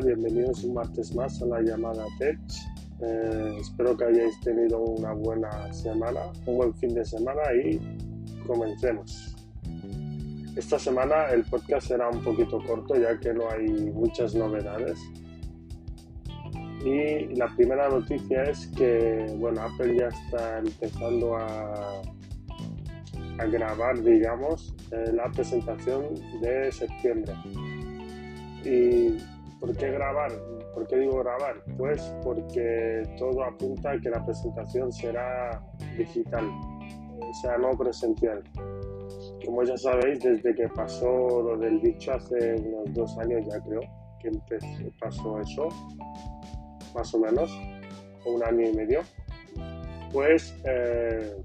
Bienvenidos un martes más a la llamada Tech. Eh, espero que hayáis tenido una buena semana, un buen fin de semana y comencemos. Esta semana el podcast será un poquito corto ya que no hay muchas novedades. Y la primera noticia es que bueno, Apple ya está empezando a, a grabar, digamos, eh, la presentación de septiembre. ¿Y por qué grabar? ¿Por qué digo grabar? Pues porque todo apunta a que la presentación será digital, o sea, no presencial. Como ya sabéis, desde que pasó lo del dicho hace unos dos años ya creo que pasó eso, más o menos, un año y medio, pues eh,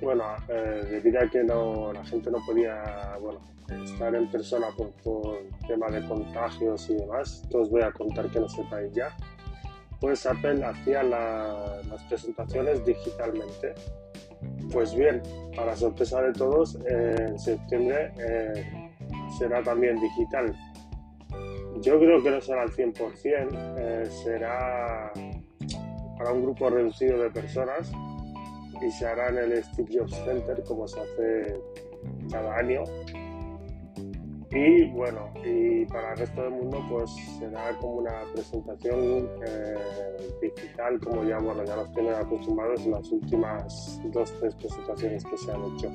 bueno, eh, debido a que no, la gente no podía, bueno, estar en persona por, tema de contagios y demás, que os voy a contar que lo sepáis ya, pues Apple hacía las presentaciones digitalmente. Pues bien, para sorpresa de todos, en septiembre eh, será también digital. Yo creo que no será al 100%, eh, será para un grupo reducido de personas y se hará en el Steve Jobs Center como se hace cada año y bueno, y para el resto del mundo pues será como una presentación eh, digital como ya, bueno, ya nos tienen acostumbrados en las últimas dos, tres presentaciones que se han hecho.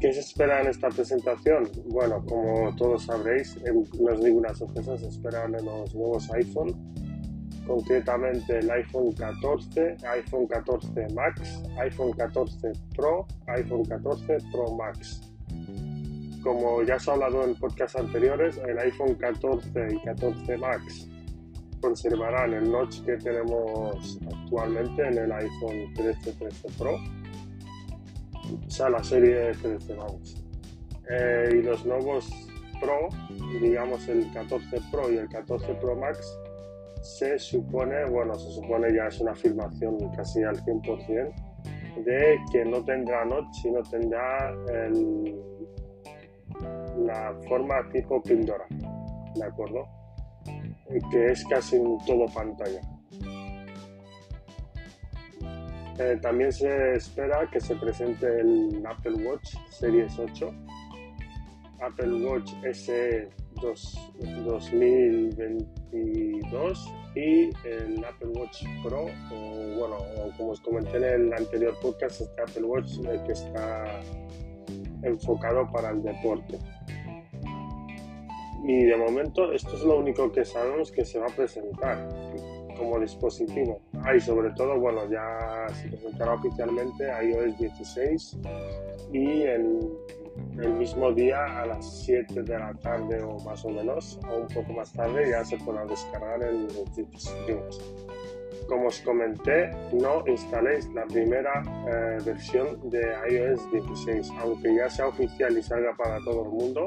¿Qué se espera en esta presentación? Bueno, como todos sabréis, en, no os digo unas sorpresas, se esperan los nuevos iPhone, concretamente el iPhone 14, iPhone 14 Max, iPhone 14 Pro, iPhone 14 Pro Max como ya se ha hablado en podcasts anteriores, el iPhone 14 y 14 Max conservarán el notch que tenemos actualmente en el iPhone 13, 13 Pro, o sea, la serie 13, vamos. Eh, y los nuevos Pro, digamos el 14 Pro y el 14 Pro Max, se supone, bueno, se supone ya es una afirmación casi al 100%, de que no tendrá notch, sino tendrá el la forma tipo píldora, ¿de acuerdo? Que es casi un todo pantalla. Eh, también se espera que se presente el Apple Watch Series 8, Apple Watch SE 2022 y el Apple Watch Pro, o bueno, como os comenté en el anterior podcast, este Apple Watch que está enfocado para el deporte. Y de momento esto es lo único que sabemos que se va a presentar como dispositivo. Ah, y sobre todo, bueno, ya se presentará oficialmente iOS 16 y el, el mismo día a las 7 de la tarde o más o menos, o un poco más tarde, ya se podrá descargar en los dispositivos. Como os comenté, no instaléis la primera eh, versión de iOS 16, aunque ya sea oficial y salga para todo el mundo,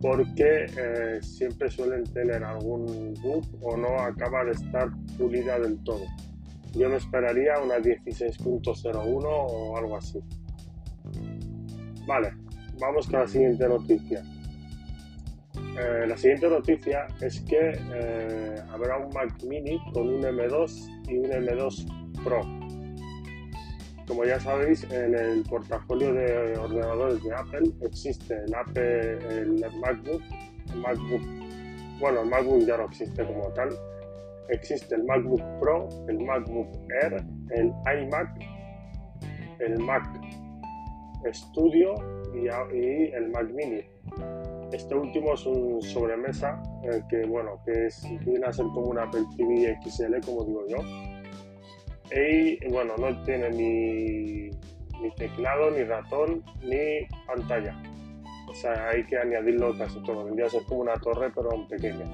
porque eh, siempre suelen tener algún bug o no acaba de estar pulida del todo. Yo me esperaría una 16.01 o algo así. Vale, vamos con la siguiente noticia. Eh, la siguiente noticia es que eh, habrá un Mac mini con un M2 y un M2 Pro. Como ya sabéis, en el portafolio de ordenadores de Apple existe el, Apple, el MacBook, el MacBook, bueno, el MacBook ya no existe como tal. Existe el MacBook Pro, el MacBook Air, el iMac, el Mac Studio y, y el Mac Mini este último es un sobremesa eh, que, bueno, que es, viene a ser como una TV XL, como digo yo. Y bueno, no tiene ni, teclado, ni ratón, ni pantalla. O sea, hay que añadirlo casi todo. Vendría a ser como una torre, pero pequeña.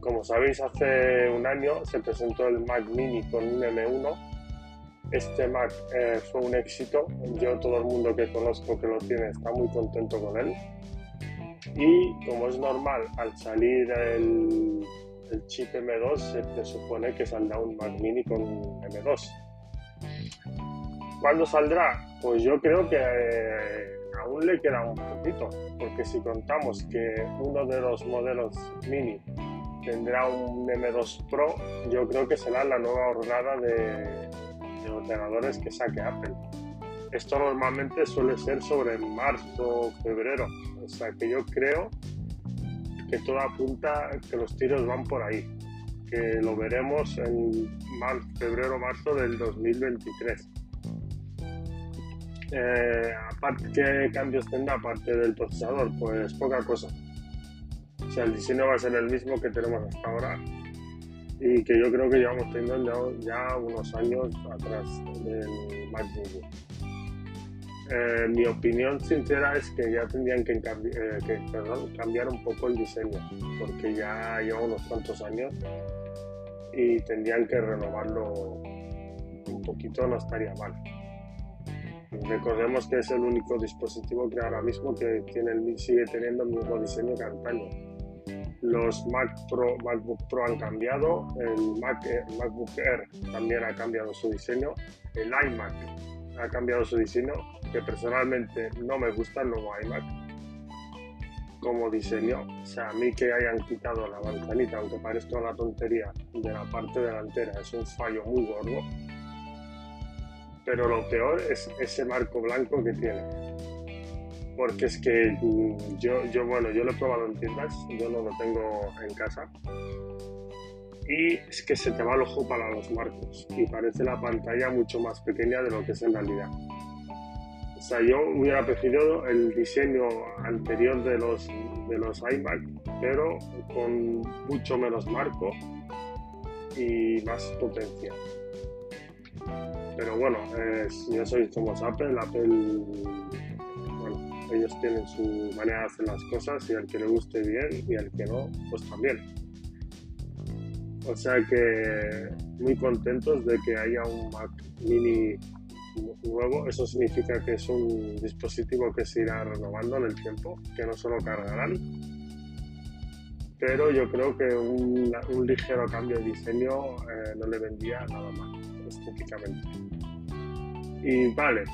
Como sabéis, hace un año se presentó el Mac Mini con un M1. Este Mac eh, fue un éxito. Yo, todo el mundo que conozco que lo tiene, está muy contento con él y como es normal, al salir el, chip M2 se presupone que saldrá un Mac Mini con M2. ¿Cuándo saldrá? Pues yo creo que eh, aún le queda un poquito, porque si contamos que uno de los modelos mini tendrá un M2 Pro, yo creo que será la nueva hornada de, de ordenadores que saque Apple. Esto normalmente suele ser sobre marzo o febrero, o sea que yo creo que todo apunta que los tiros van por ahí, que lo veremos en febrero marzo del 2023. Eh, aparte, ¿Qué cambios tendrá aparte del procesador? Pues poca cosa. O sea, el diseño va a ser el mismo que tenemos hasta ahora y que yo creo que llevamos teniendo ya, unos años atrás del MacBook. Eh, mi opinión sincera es que ya tendrían que, eh, que cambiar un poco el diseño, porque ya lleva unos cuantos años y tendrían que renovarlo un poquito, no estaría mal. Recordemos que es el único dispositivo que ahora mismo que tiene sigue teniendo el mismo diseño que antaño. Los Mac Pro, MacBook Pro han cambiado, el, Mac, MacBook Air también ha cambiado su diseño, el iMac ha cambiado su diseño, que personalmente no me gusta el nuevo iMac como diseño. O sea, a mí que hayan quitado la manzanita, aunque parezca una tontería, de la parte delantera, es un fallo muy gordo pero lo peor es ese marco blanco que tiene. Porque es que yo, yo, bueno, yo lo he probado en tiendas, yo no lo tengo en casa. Y es que se te va el ojo para los marcos y parece la pantalla mucho más pequeña de lo que es en realidad. O sea, yo hubiera preferido el diseño anterior de los, de los iMac, pero con mucho menos marco y más potencia. Pero bueno, ya sois como Apple, Apple, bueno, ellos tienen su manera de hacer las cosas y al que le guste bien y al que no, pues también. O sea que muy contentos de que haya un Mac mini nuevo. Eso significa que es un dispositivo que se irá renovando en el tiempo, que no solo cargarán. Pero yo creo que un, ligero cambio de diseño eh, no le vendía nada mal estéticamente. Y vale,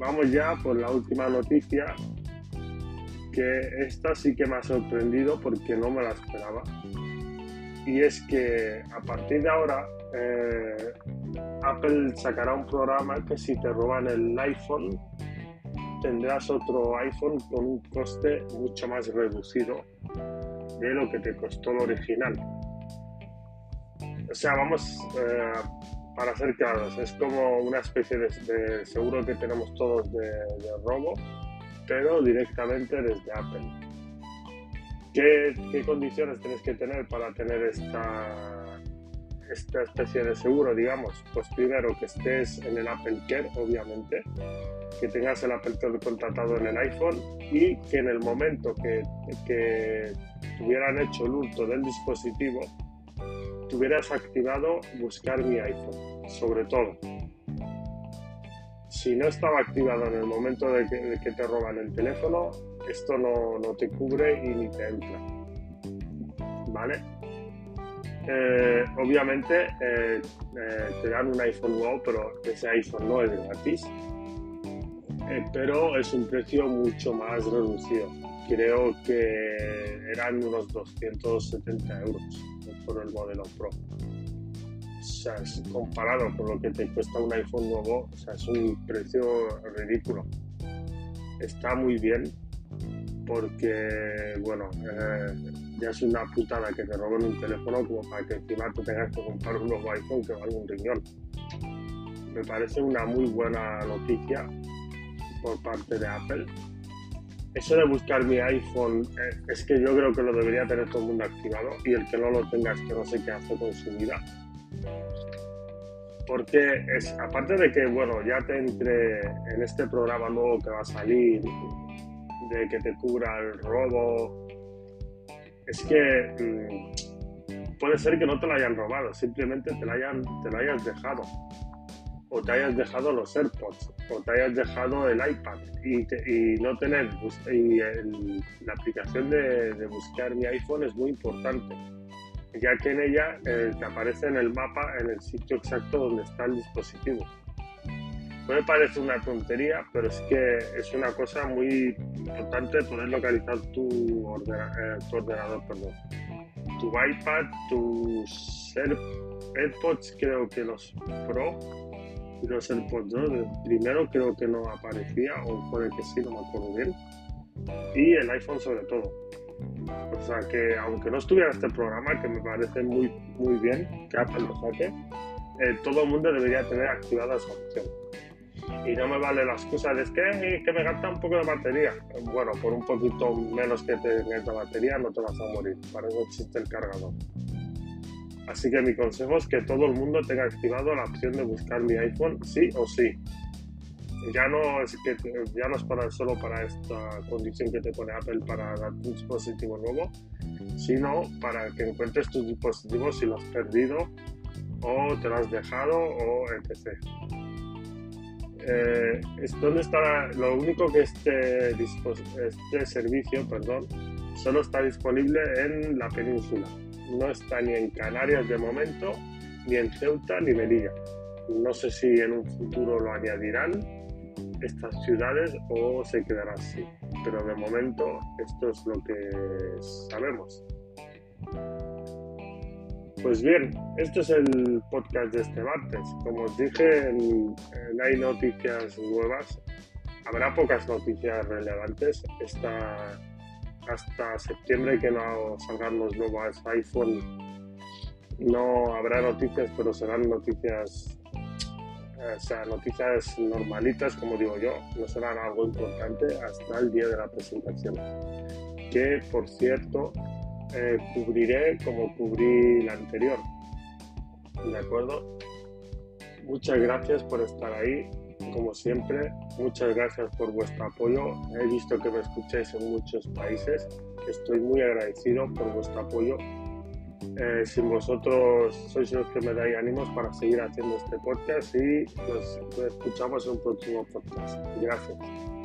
vamos ya por la última noticia, que esta sí que me ha sorprendido porque no me la esperaba. Y es que a partir de ahora eh, Apple sacará un programa que si te roban el iPhone tendrás otro iPhone con un coste mucho más reducido de lo que te costó el original. O sea, vamos, eh, para ser claros, es como una especie de, seguro que tenemos todos de, robo, pero directamente desde Apple. ¿Qué, condiciones tienes que tener para tener esta, esta especie de seguro, digamos? Pues primero que estés en el Apple Care, obviamente, que tengas el Apple Care contratado en el iPhone y que en el momento que, que tuvieran hecho el hurto del dispositivo, tuvieras activado buscar mi iPhone, sobre todo. Si no estaba activado en el momento de que, te roban el teléfono, esto no, te cubre y ni te entra. ¿Vale? Eh, obviamente eh, eh, te dan un iPhone nuevo, pero ese iPhone no es gratis. pero es un precio mucho más reducido. Creo que eran unos 270 euros por el modelo Pro. O sea, comparado con lo que te cuesta un iPhone nuevo, o sea, es un precio ridículo. Está muy bien porque, bueno, ya es una putada que te roben un teléfono como para que encima tú tengas que comprar un nuevo iPhone que valga un riñón. Me parece una muy buena noticia por parte de Apple eso de buscar mi iPhone eh, es que yo creo que lo debería tener todo el mundo activado y el que no lo tenga es que no sé qué hace con su vida. Porque es, aparte de que, bueno, ya te entre en este programa nuevo que va a salir, de que te cubra el robo, es que mm, puede ser que no te lo hayan robado, simplemente te lo, hayan, te lo hayas dejado. O te hayas dejado los AirPods o te hayas dejado el iPad y, no tener y la aplicación de, buscar mi iPhone es muy importante ya que en ella eh, te aparece en el mapa en el sitio exacto donde está el dispositivo Puede parecer una tontería, pero es que es una cosa muy importante poder localizar tu, eh, ordenador, perdón. Tu iPad, tus AirPods, creo que los Pro y los AirPods 2, primero creo que no aparecía, o puede que sí, no me acuerdo bien. Y el iPhone sobre todo. O sea que aunque no estuviera este programa, que me parece muy, muy bien que Apple lo saque, eh, todo el mundo debería tener activada esa opción y no me vale la excusa de que, que me gasta un poco de batería. Bueno, por un poquito menos que te gasta batería no te vas a morir, para eso existe el cargador. Así que mi consejo es que todo el mundo tenga activado la opción de buscar mi iPhone sí o sí. Ya no es que ya no es para solo para esta condición que te pone Apple para dar un dispositivo nuevo, sino para que encuentres tus dispositivos si los has perdido o te lo has dejado o etc eh, ¿dónde está lo único que este, este servicio, perdón, solo está disponible en la península? No está ni en Canarias de momento, ni en Ceuta, ni Melilla. No sé si en un futuro lo añadirán estas ciudades o se quedará así. Pero de momento esto es lo que sabemos. Pues bien, este es el podcast de este martes. Como os dije, no hay noticias nuevas. Habrá pocas noticias relevantes. hasta septiembre que no salgan los nuevos iPhone, no habrá noticias, pero serán noticias, o sea, noticias normalitas, como digo yo. No serán algo importante hasta el día de la presentación. Que, por cierto, eh, cubriré como cubrí la anterior. ¿De acuerdo? Muchas gracias por estar ahí, como siempre. Muchas gracias por vuestro apoyo. He visto que me escucháis en muchos países. Estoy muy agradecido por vuestro apoyo. Eh, sin vosotros sois los que me dais ánimos para seguir haciendo este podcast y nos escuchamos en un próximo podcast. Gracias.